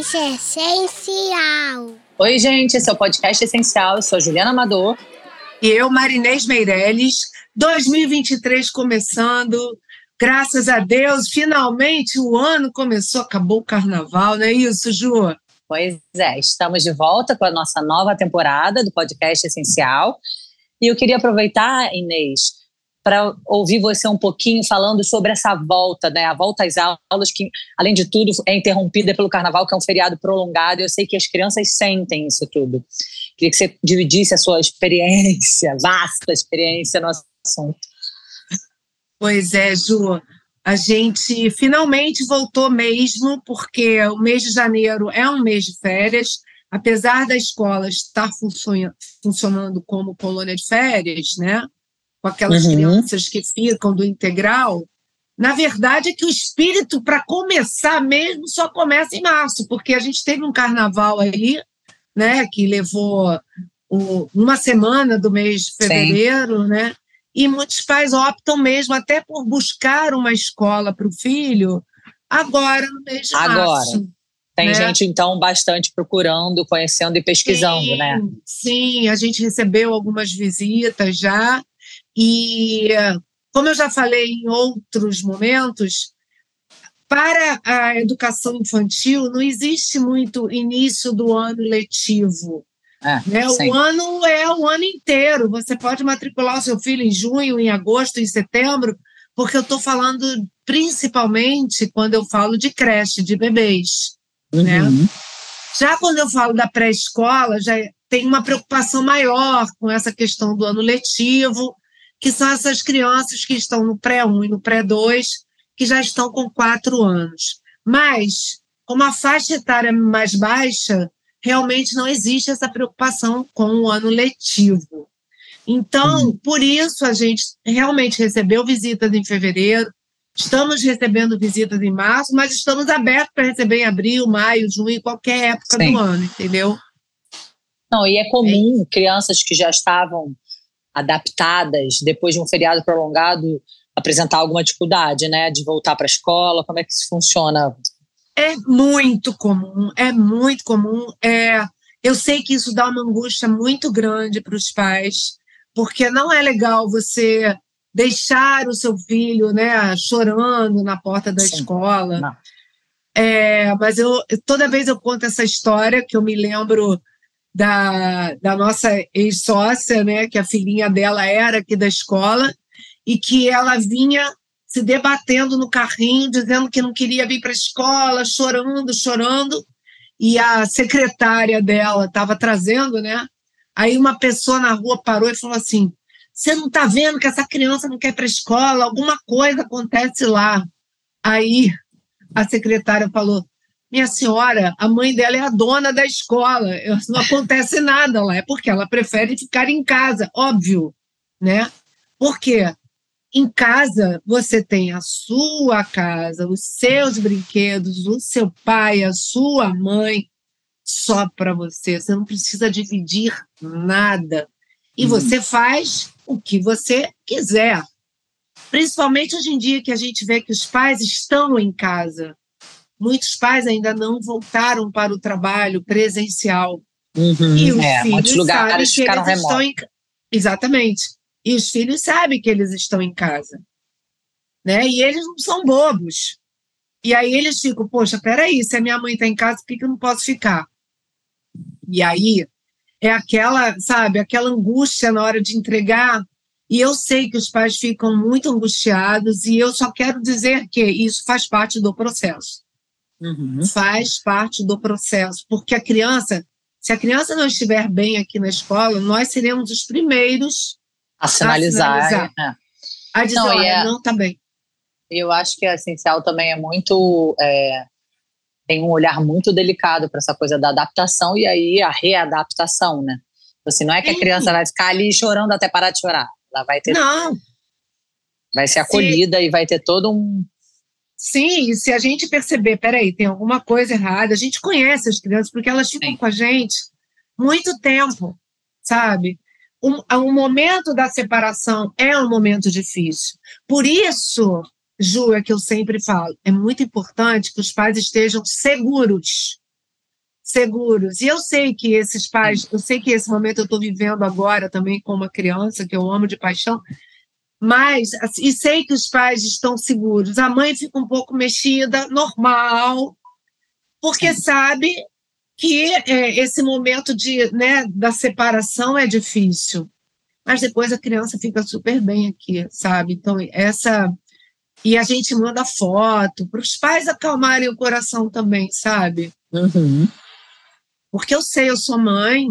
Podcast Essencial. Oi, gente, esse é o Podcast Essencial. Eu sou a Juliana Amador. E eu, Marinês Meirelles. 2023 começando. Graças a Deus, finalmente o ano começou, acabou o carnaval, não é isso, Ju? Pois é, estamos de volta com a nossa nova temporada do Podcast Essencial. E eu queria aproveitar, Inês, para ouvir você um pouquinho falando sobre essa volta, né? A volta às aulas, que, além de tudo, é interrompida pelo carnaval, que é um feriado prolongado. Eu sei que as crianças sentem isso tudo. Queria que você dividisse a sua experiência, vasta experiência no assunto. Pois é, Ju. A gente finalmente voltou mesmo, porque o mês de janeiro é um mês de férias. Apesar da escola estar funcionando como colônia de férias, né? Com aquelas uhum. crianças que ficam do integral, na verdade é que o espírito, para começar mesmo, só começa em março, porque a gente teve um carnaval aí, né, que levou o, uma semana do mês de fevereiro, Sim. né? E muitos pais optam mesmo até por buscar uma escola para o filho agora no mês de agora. março. Tem né? gente, então, bastante procurando, conhecendo e pesquisando, sim, né? Sim, a gente recebeu algumas visitas já, e, como eu já falei em outros momentos, para a educação infantil não existe muito início do ano letivo. É, né? O ano é o ano inteiro. Você pode matricular o seu filho em junho, em agosto, em setembro, porque eu estou falando principalmente quando eu falo de creche, de bebês. Uhum. Né? Já quando eu falo da pré-escola, já tem uma preocupação maior com essa questão do ano letivo, que são essas crianças que estão no pré-1 e no pré-2, que já estão com quatro anos. Mas, como a faixa etária mais baixa, realmente não existe essa preocupação com o ano letivo. Então, uhum. por isso, a gente realmente recebeu visitas em fevereiro, estamos recebendo visitas em março, mas estamos abertos para receber em abril, maio, junho, qualquer época Sim. do ano, entendeu? Não, e é comum é. crianças que já estavam adaptadas depois de um feriado prolongado apresentar alguma dificuldade, né, de voltar para a escola? Como é que isso funciona? É muito comum, é muito comum. É, eu sei que isso dá uma angústia muito grande para os pais, porque não é legal você deixar o seu filho, né, chorando na porta da Sim. escola. É, mas eu toda vez eu conto essa história que eu me lembro da, da nossa ex-sócia, né, que a filhinha dela era aqui da escola, e que ela vinha se debatendo no carrinho, dizendo que não queria vir para a escola, chorando, chorando, e a secretária dela estava trazendo, né? Aí uma pessoa na rua parou e falou assim: Você não está vendo que essa criança não quer ir para a escola? Alguma coisa acontece lá. Aí a secretária falou: minha senhora, a mãe dela é a dona da escola, não acontece nada lá, é porque ela prefere ficar em casa, óbvio, né? Porque em casa você tem a sua casa, os seus brinquedos, o seu pai, a sua mãe, só para você. Você não precisa dividir nada. E uhum. você faz o que você quiser. Principalmente hoje em dia que a gente vê que os pais estão em casa muitos pais ainda não voltaram para o trabalho presencial. Uhum, e os é, filhos muitos lugares ficaram remotos. Em... Exatamente. E os filhos sabem que eles estão em casa. Né? E eles não são bobos. E aí eles ficam, poxa, peraí, se a minha mãe está em casa, por que, que eu não posso ficar? E aí é aquela, sabe, aquela angústia na hora de entregar. E eu sei que os pais ficam muito angustiados, e eu só quero dizer que isso faz parte do processo. Uhum. Faz parte do processo, porque a criança, se a criança não estiver bem aqui na escola, nós seremos os primeiros a sinalizar, a, sinalizar, é. a dizer, não, é, não está bem. Eu acho que a essencial também é muito é, tem um olhar muito delicado para essa coisa da adaptação e aí a readaptação, né? Assim, não é que a criança vai ficar ali chorando até parar de chorar. Ela vai ter. Não. Vai ser acolhida Sim. e vai ter todo um, Sim, e se a gente perceber, peraí, tem alguma coisa errada, a gente conhece as crianças, porque elas ficam Sim. com a gente muito tempo, sabe? O um, um momento da separação é um momento difícil. Por isso, Ju, é que eu sempre falo, é muito importante que os pais estejam seguros. seguros. E eu sei que esses pais, eu sei que esse momento eu estou vivendo agora também com uma criança que eu amo de paixão, mas assim, e sei que os pais estão seguros. A mãe fica um pouco mexida, normal, porque sabe que é, esse momento de, né, da separação é difícil. Mas depois a criança fica super bem aqui, sabe? Então, essa. E a gente manda foto para os pais acalmarem o coração também, sabe? Uhum. Porque eu sei, eu sou mãe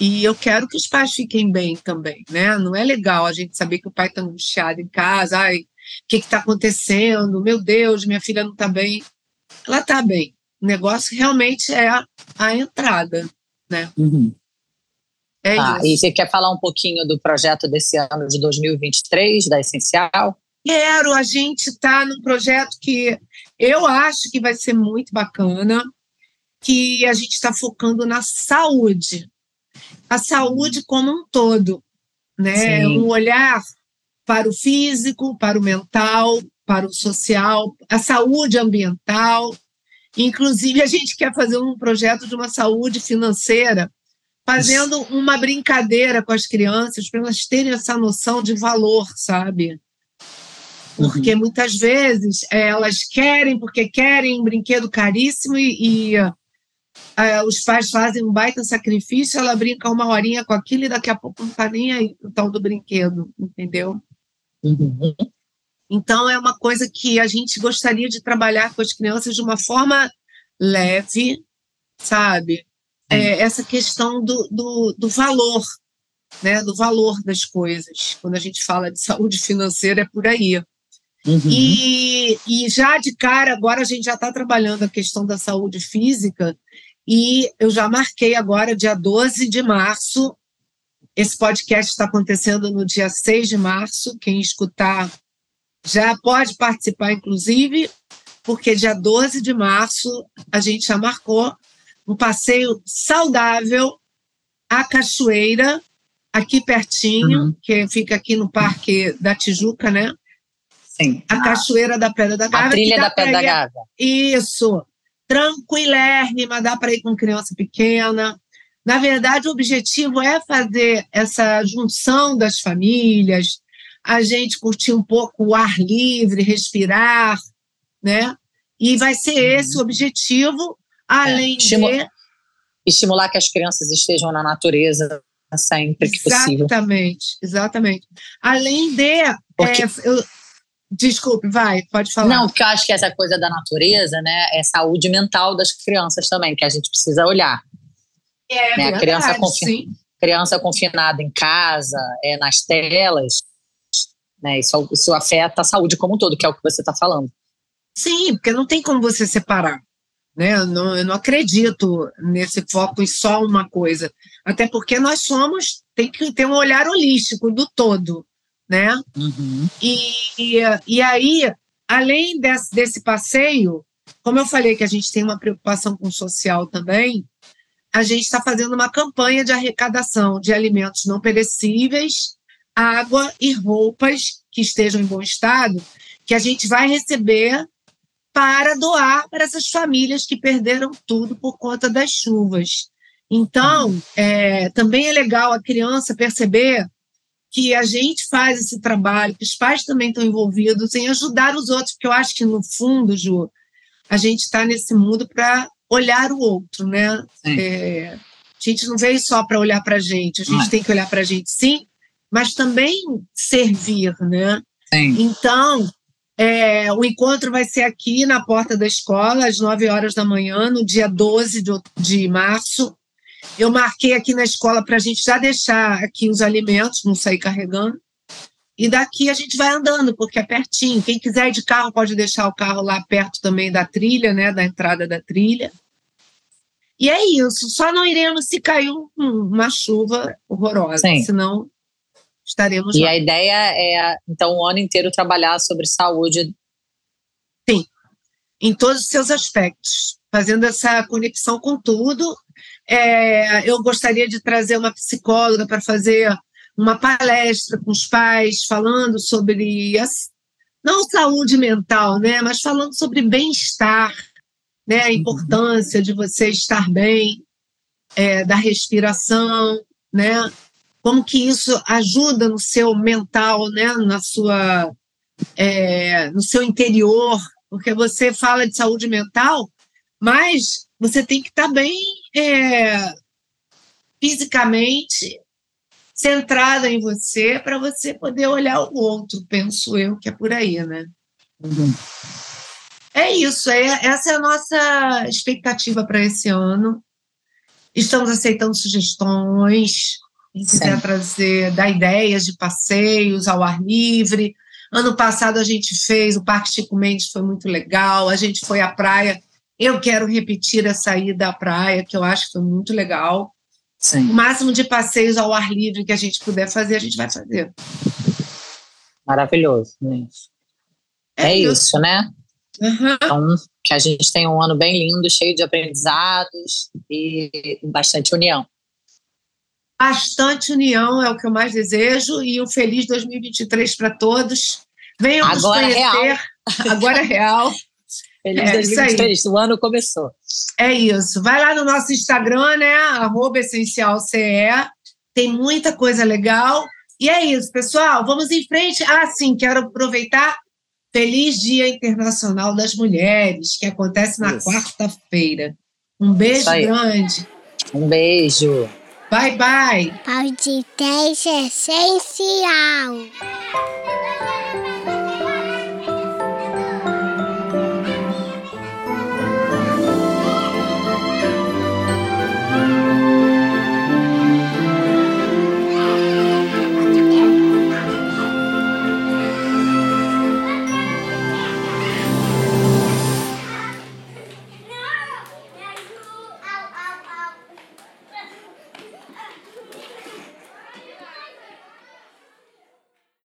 e eu quero que os pais fiquem bem também, né? Não é legal a gente saber que o pai está angustiado em casa, ai, o que está acontecendo? Meu Deus, minha filha não está bem. Ela está bem. O negócio realmente é a, a entrada, né? Uhum. É ah, isso. E você quer falar um pouquinho do projeto desse ano de 2023, da Essencial? Quero, a gente está num projeto que eu acho que vai ser muito bacana que a gente está focando na saúde, a saúde como um todo, né? Sim. Um olhar para o físico, para o mental, para o social, a saúde ambiental. Inclusive, a gente quer fazer um projeto de uma saúde financeira, fazendo uma brincadeira com as crianças, para elas terem essa noção de valor, sabe? Porque Uhum. muitas vezes eh, elas querem, porque querem um brinquedo caríssimo e, e ah, os pais fazem um baita sacrifício, ela brinca uma horinha com aquilo e daqui a pouco não está nem aí o tal do brinquedo, entendeu? Uhum. Então é uma coisa que a gente gostaria de trabalhar com as crianças de uma forma leve, sabe? É, essa questão do, do, do valor, né? Do valor das coisas. Quando a gente fala de saúde financeira, é por aí. Uhum. E, e já de cara, agora a gente já está trabalhando a questão da saúde física, e eu já marquei agora, dia 12 de março. Esse podcast está acontecendo no dia 6 de março. Quem escutar já pode participar, inclusive, porque dia 12 de março a gente já marcou um passeio saudável à cachoeira, aqui pertinho, Uhum. que fica aqui no Parque da Tijuca, né? Sim. A Cachoeira da Pedra da Gávea. A trilha da Pedra da Gávea. Isso. Tranquilérrima, dá para ir com criança pequena. Na verdade, o objetivo é fazer essa junção das famílias, a gente curtir um pouco o ar livre, respirar, né? E vai ser esse o objetivo, além Uhum. É, estimu- de Estimular que as crianças estejam na natureza sempre que possível. Exatamente, exatamente. Além de. Porque- é, eu- desculpe, vai, pode falar. Não, porque eu acho que essa coisa da natureza, né, é saúde mental das crianças também, que a gente precisa olhar. é né, a criança verdade, confia- sim. Criança confinada em casa, é, nas telas, né, isso, isso afeta a saúde como um todo, que é o que você está falando. Sim, porque não tem como você separar. Né? Eu, não, eu não acredito nesse foco em só uma coisa. Até porque nós somos, tem que ter um olhar holístico do todo. Né? E, e, e aí, além desse, desse passeio, como eu falei que a gente tem uma preocupação com o social também, a gente está fazendo uma campanha de arrecadação de alimentos não perecíveis, água e roupas que estejam em bom estado, que a gente vai receber para doar para essas famílias que perderam tudo por conta das chuvas. Então, é, também é legal a criança perceber que a gente faz esse trabalho, que os pais também estão envolvidos em ajudar os outros, porque eu acho que, no fundo, Ju, a gente está nesse mundo para olhar o outro, né? É, a gente não veio só para olhar para a gente, a gente Não. tem que olhar para a gente, sim, mas também servir, né? Sim. Então, é, o encontro vai ser aqui na porta da escola, às 9 horas da manhã, no dia 12 de, de março. Eu marquei aqui na escola para a gente já deixar aqui os alimentos, não sair carregando. E daqui a gente vai andando, porque é pertinho. Quem quiser ir de carro pode deixar o carro lá perto também da trilha, né? Da entrada da trilha. E é isso. Só não iremos se cair um- uma chuva horrorosa, Sim. senão estaremos E lá. a ideia é, então, o ano inteiro trabalhar sobre saúde. em todos os seus aspectos, fazendo essa conexão com tudo. É, eu gostaria de trazer uma psicóloga para fazer uma palestra com os pais, falando sobre as, não saúde mental, né, mas falando sobre bem-estar, né? A importância de você estar bem, é, da respiração, né? Como que isso ajuda no seu mental, né? Na sua, é, no seu interior, porque você fala de saúde mental, mas você tem que estar bem é, fisicamente centrada em você para você poder olhar o outro, penso eu, que é por aí, né? Uhum. É isso, é, essa é a nossa expectativa para esse ano. Estamos aceitando sugestões, quem quiser trazer, dar ideias de passeios ao ar livre. Ano passado a gente fez, o Parque Chico Mendes foi muito legal, a gente foi à praia. Eu quero repetir essa ida à praia, que eu acho que foi muito legal. Sim. O máximo de passeios ao ar livre que a gente puder fazer, a gente vai fazer. Maravilhoso, gente. É, é isso. isso, né? Uhum. Então, que a gente tenha um ano bem lindo, cheio de aprendizados e bastante união. Bastante união é o que eu mais desejo e um feliz 2023 para todos. Venham Agora nos conhecer. Real. Agora é real. Feliz é, 2023, o ano começou. É isso. Vai lá no nosso Instagram, né? Arroba essencialce. Tem muita coisa legal. E é isso, pessoal. Vamos em frente. Ah, sim, quero aproveitar. Feliz Dia Internacional das Mulheres, que acontece na quarta-feira. Um beijo grande. Um beijo. Bye, bye. Podcast essencial.